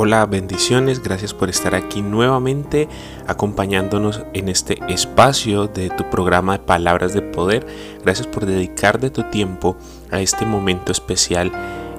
Hola, bendiciones, gracias por estar aquí nuevamente acompañándonos en este espacio de tu programa de Palabras de Poder. Gracias por dedicar de tu tiempo a este momento especial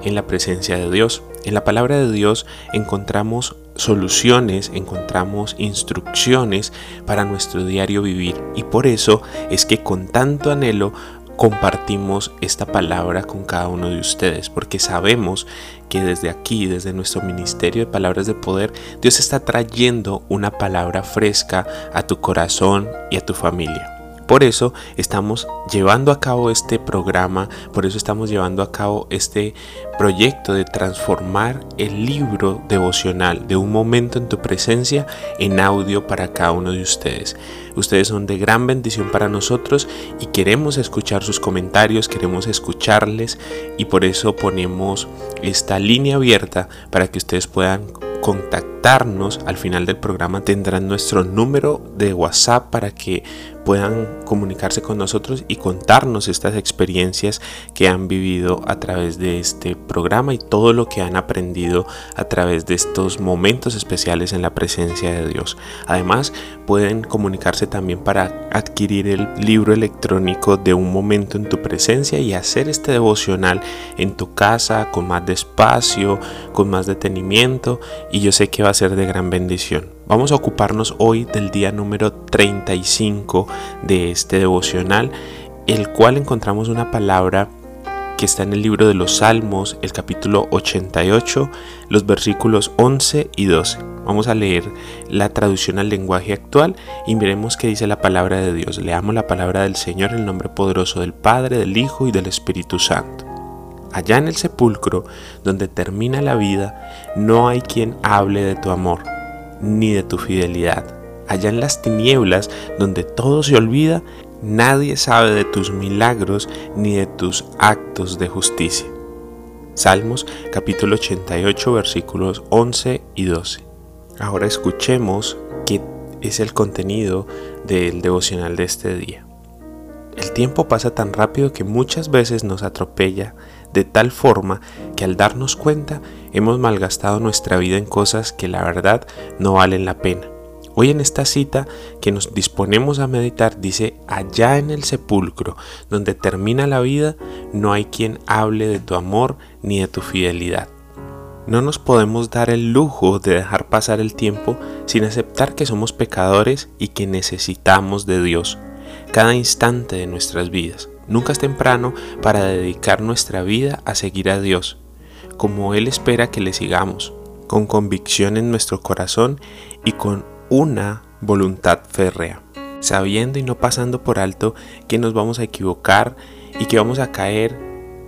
en la presencia de Dios. En la palabra de Dios encontramos soluciones, encontramos instrucciones para nuestro diario vivir y por eso es que con tanto anhelo compartimos esta palabra con cada uno de ustedes, porque sabemos que desde aquí, desde nuestro ministerio de palabras de poder, Dios está trayendo una palabra fresca a tu corazón y a tu familia. Por eso estamos llevando a cabo este programa, por eso estamos llevando a cabo este proyecto de transformar el libro devocional de un momento en tu presencia en audio para cada uno de ustedes. Ustedes son de gran bendición para nosotros y queremos escuchar sus comentarios, queremos escucharles y por eso ponemos esta línea abierta para que ustedes puedan Al final del programa tendrán nuestro número de WhatsApp para que puedan comunicarse con nosotros y contarnos estas experiencias que han vivido a través de este programa y todo lo que han aprendido a través de estos momentos especiales en la presencia de Dios. Además, pueden comunicarse también para adquirir el libro electrónico de un momento en tu presencia y hacer este devocional en tu casa con más despacio, con más detenimiento y yo sé que va ser de gran bendición. Vamos a ocuparnos hoy del día número 35 de este devocional, el cual encontramos una palabra que está en el libro de los Salmos, el capítulo 88, los versículos 11 y 12. Vamos a leer la traducción al lenguaje actual y miremos qué dice la palabra de Dios. Leamos la palabra del Señor en el nombre poderoso del Padre, del Hijo y del Espíritu Santo. Allá en el sepulcro, donde termina la vida, no hay quien hable de tu amor ni de tu fidelidad. Allá en las tinieblas, donde todo se olvida, nadie sabe de tus milagros ni de tus actos de justicia. Salmos capítulo 88 versículos 11 y 12. Ahora escuchemos qué es el contenido del devocional de este día. El tiempo pasa tan rápido que muchas veces nos atropella de tal forma que al darnos cuenta hemos malgastado nuestra vida en cosas que la verdad no valen la pena. Hoy en esta cita que nos disponemos a meditar dice, allá en el sepulcro, donde termina la vida, no hay quien hable de tu amor ni de tu fidelidad. No nos podemos dar el lujo de dejar pasar el tiempo sin aceptar que somos pecadores y que necesitamos de Dios cada instante de nuestras vidas. Nunca es temprano para dedicar nuestra vida a seguir a Dios, como Él espera que le sigamos, con convicción en nuestro corazón y con una voluntad férrea, sabiendo y no pasando por alto que nos vamos a equivocar y que vamos a caer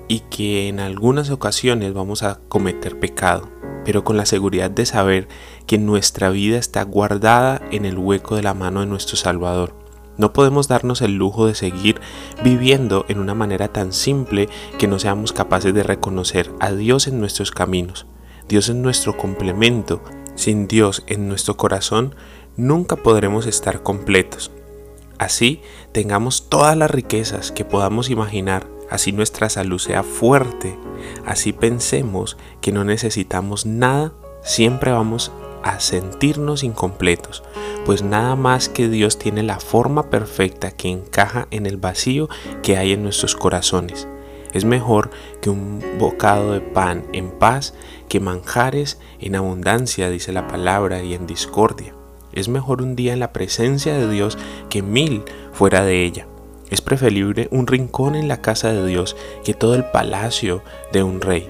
y que en algunas ocasiones vamos a cometer pecado, pero con la seguridad de saber que nuestra vida está guardada en el hueco de la mano de nuestro Salvador no podemos darnos el lujo de seguir viviendo en una manera tan simple que no seamos capaces de reconocer a Dios en nuestros caminos. Dios es nuestro complemento. Sin Dios en nuestro corazón nunca podremos estar completos. Así tengamos todas las riquezas que podamos imaginar, así nuestra salud sea fuerte, así pensemos que no necesitamos nada, siempre vamos a sentirnos incompletos, pues nada más que Dios tiene la forma perfecta que encaja en el vacío que hay en nuestros corazones. Es mejor que un bocado de pan en paz que manjares en abundancia, dice la palabra, y en discordia. Es mejor un día en la presencia de Dios que mil fuera de ella. Es preferible un rincón en la casa de Dios que todo el palacio de un rey.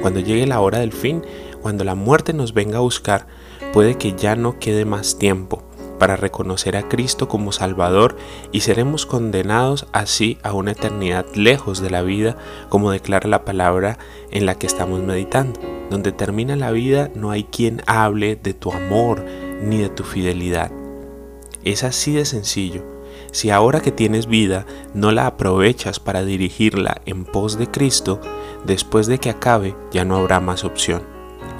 Cuando llegue la hora del fin, cuando la muerte nos venga a buscar, puede que ya no quede más tiempo para reconocer a Cristo como Salvador y seremos condenados así a una eternidad lejos de la vida, como declara la palabra en la que estamos meditando. Donde termina la vida no hay quien hable de tu amor ni de tu fidelidad. Es así de sencillo. Si ahora que tienes vida no la aprovechas para dirigirla en pos de Cristo, después de que acabe ya no habrá más opción.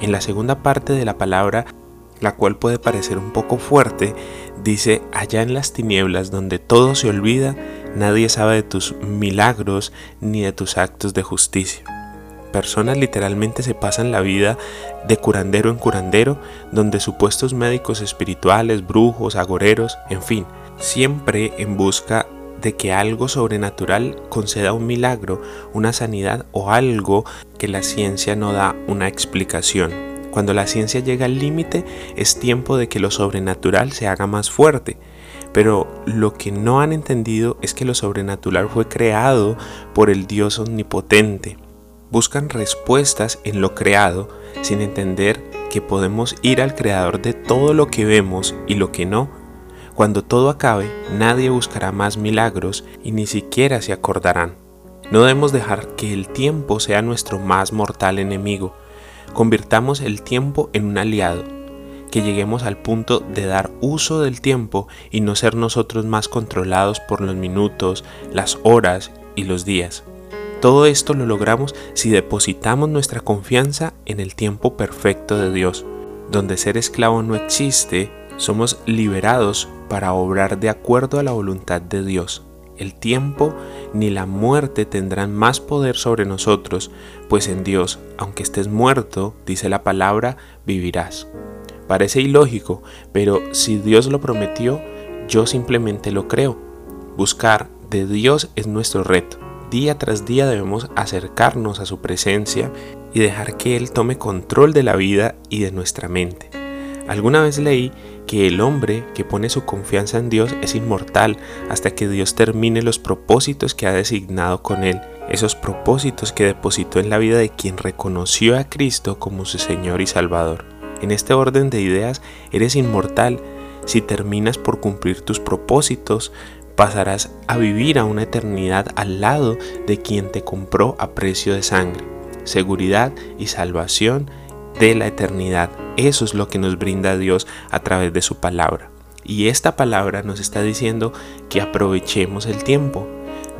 En la segunda parte de la palabra la cual puede parecer un poco fuerte, dice, allá en las tinieblas donde todo se olvida, nadie sabe de tus milagros ni de tus actos de justicia. Personas literalmente se pasan la vida de curandero en curandero, donde supuestos médicos espirituales, brujos, agoreros, en fin, siempre en busca de que algo sobrenatural conceda un milagro, una sanidad o algo que la ciencia no da una explicación. Cuando la ciencia llega al límite, es tiempo de que lo sobrenatural se haga más fuerte. Pero lo que no han entendido es que lo sobrenatural fue creado por el Dios omnipotente. Buscan respuestas en lo creado sin entender que podemos ir al creador de todo lo que vemos y lo que no. Cuando todo acabe, nadie buscará más milagros y ni siquiera se acordarán. No debemos dejar que el tiempo sea nuestro más mortal enemigo Convirtamos el tiempo en un aliado, que lleguemos al punto de dar uso del tiempo y no ser nosotros más controlados por los minutos, las horas y los días. Todo esto lo logramos si depositamos nuestra confianza en el tiempo perfecto de Dios. Donde ser esclavo no existe, somos liberados para obrar de acuerdo a la voluntad de Dios. El tiempo ni la muerte tendrán más poder sobre nosotros, pues en Dios, aunque estés muerto, dice la palabra, vivirás. Parece ilógico, pero si Dios lo prometió, yo simplemente lo creo. Buscar de Dios es nuestro reto. Día tras día debemos acercarnos a su presencia y dejar que Él tome control de la vida y de nuestra mente. Alguna vez leí que el hombre que pone su confianza en Dios es inmortal hasta que Dios termine los propósitos que ha designado con él, esos propósitos que depositó en la vida de quien reconoció a Cristo como su Señor y Salvador. En este orden de ideas, eres inmortal. Si terminas por cumplir tus propósitos, pasarás a vivir a una eternidad al lado de quien te compró a precio de sangre. Seguridad y salvación de la eternidad. Eso es lo que nos brinda Dios a través de su palabra. Y esta palabra nos está diciendo que aprovechemos el tiempo.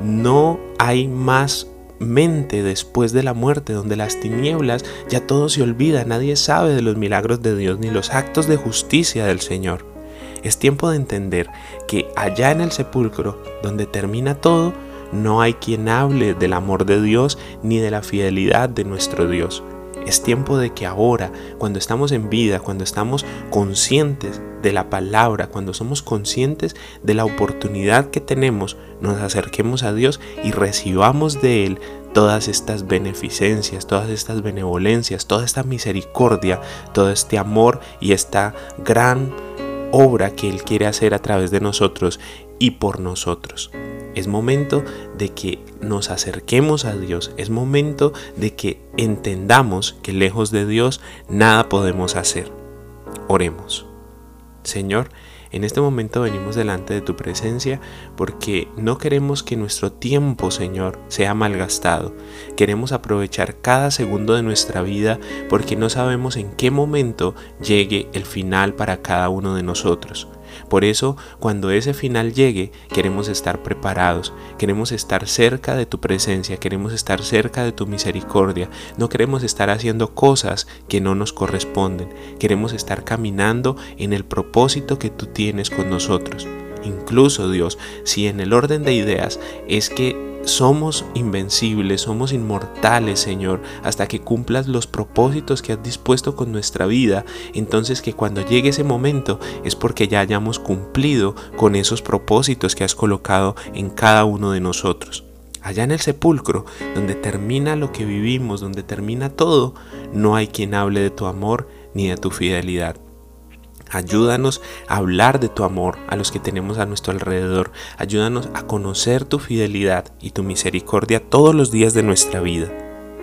No hay más mente después de la muerte, donde las tinieblas ya todo se olvida, nadie sabe de los milagros de Dios ni los actos de justicia del Señor. Es tiempo de entender que allá en el sepulcro, donde termina todo, no hay quien hable del amor de Dios ni de la fidelidad de nuestro Dios. Es tiempo de que ahora, cuando estamos en vida, cuando estamos conscientes de la palabra, cuando somos conscientes de la oportunidad que tenemos, nos acerquemos a Dios y recibamos de Él todas estas beneficencias, todas estas benevolencias, toda esta misericordia, todo este amor y esta gran obra que Él quiere hacer a través de nosotros y por nosotros. Es momento de que nos acerquemos a Dios. Es momento de que entendamos que lejos de Dios nada podemos hacer. Oremos. Señor, en este momento venimos delante de tu presencia porque no queremos que nuestro tiempo, Señor, sea malgastado. Queremos aprovechar cada segundo de nuestra vida porque no sabemos en qué momento llegue el final para cada uno de nosotros. Por eso, cuando ese final llegue, queremos estar preparados, queremos estar cerca de tu presencia, queremos estar cerca de tu misericordia, no queremos estar haciendo cosas que no nos corresponden, queremos estar caminando en el propósito que tú tienes con nosotros. Incluso Dios, si en el orden de ideas es que somos invencibles, somos inmortales, Señor, hasta que cumplas los propósitos que has dispuesto con nuestra vida. Entonces que cuando llegue ese momento es porque ya hayamos cumplido con esos propósitos que has colocado en cada uno de nosotros. Allá en el sepulcro, donde termina lo que vivimos, donde termina todo, no hay quien hable de tu amor ni de tu fidelidad. Ayúdanos a hablar de tu amor a los que tenemos a nuestro alrededor. Ayúdanos a conocer tu fidelidad y tu misericordia todos los días de nuestra vida.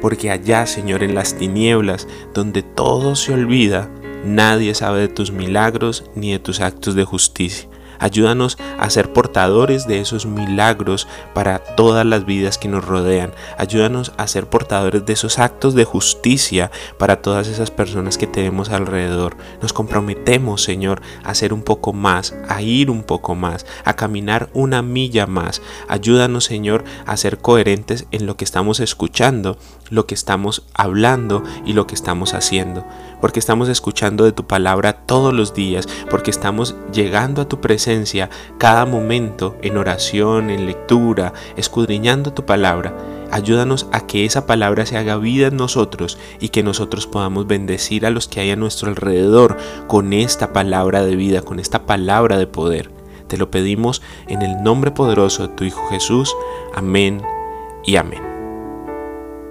Porque allá, Señor, en las tinieblas, donde todo se olvida, Nadie sabe de tus milagros ni de tus actos de justicia. Ayúdanos a ser portadores de esos milagros para todas las vidas que nos rodean. Ayúdanos a ser portadores de esos actos de justicia para todas esas personas que tenemos alrededor. Nos comprometemos, Señor, a hacer un poco más, a ir un poco más, a caminar una milla más. Ayúdanos, Señor, a ser coherentes en lo que estamos escuchando, lo que estamos hablando y lo que estamos haciendo. Porque estamos escuchando de tu palabra todos los días, porque estamos llegando a tu presencia cada momento en oración, en lectura, escudriñando tu palabra. Ayúdanos a que esa palabra se haga vida en nosotros y que nosotros podamos bendecir a los que hay a nuestro alrededor con esta palabra de vida, con esta palabra de poder. Te lo pedimos en el nombre poderoso de tu Hijo Jesús. Amén y amén.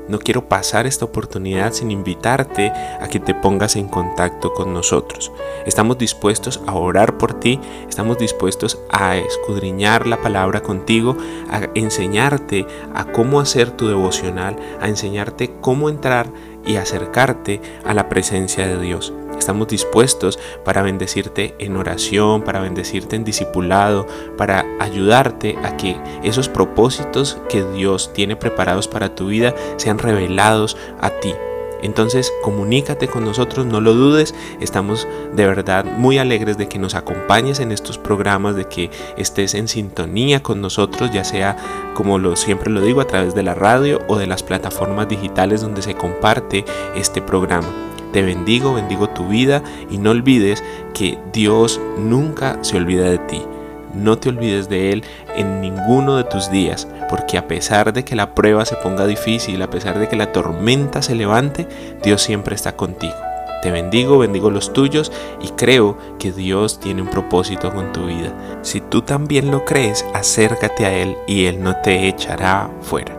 No quiero pasar esta oportunidad sin invitarte a que te pongas en contacto con nosotros. Estamos dispuestos a orar por ti, estamos dispuestos a escudriñar la palabra contigo, a enseñarte a cómo hacer tu devocional, a enseñarte cómo entrar y acercarte a la presencia de Dios. Estamos dispuestos para bendecirte en oración, para bendecirte en discipulado, para ayudarte a que esos propósitos que Dios tiene preparados para tu vida sean revelados a ti. Entonces comunícate con nosotros, no lo dudes, estamos de verdad muy alegres de que nos acompañes en estos programas, de que estés en sintonía con nosotros, ya sea como lo siempre lo digo a través de la radio o de las plataformas digitales donde se comparte este programa. Te bendigo, bendigo tu vida y no olvides que Dios nunca se olvida de ti. No te olvides de Él en ninguno de tus días, porque a pesar de que la prueba se ponga difícil, a pesar de que la tormenta se levante, Dios siempre está contigo. Te bendigo, bendigo los tuyos y creo que Dios tiene un propósito con tu vida. Si tú también lo crees, acércate a Él y Él no te echará fuera.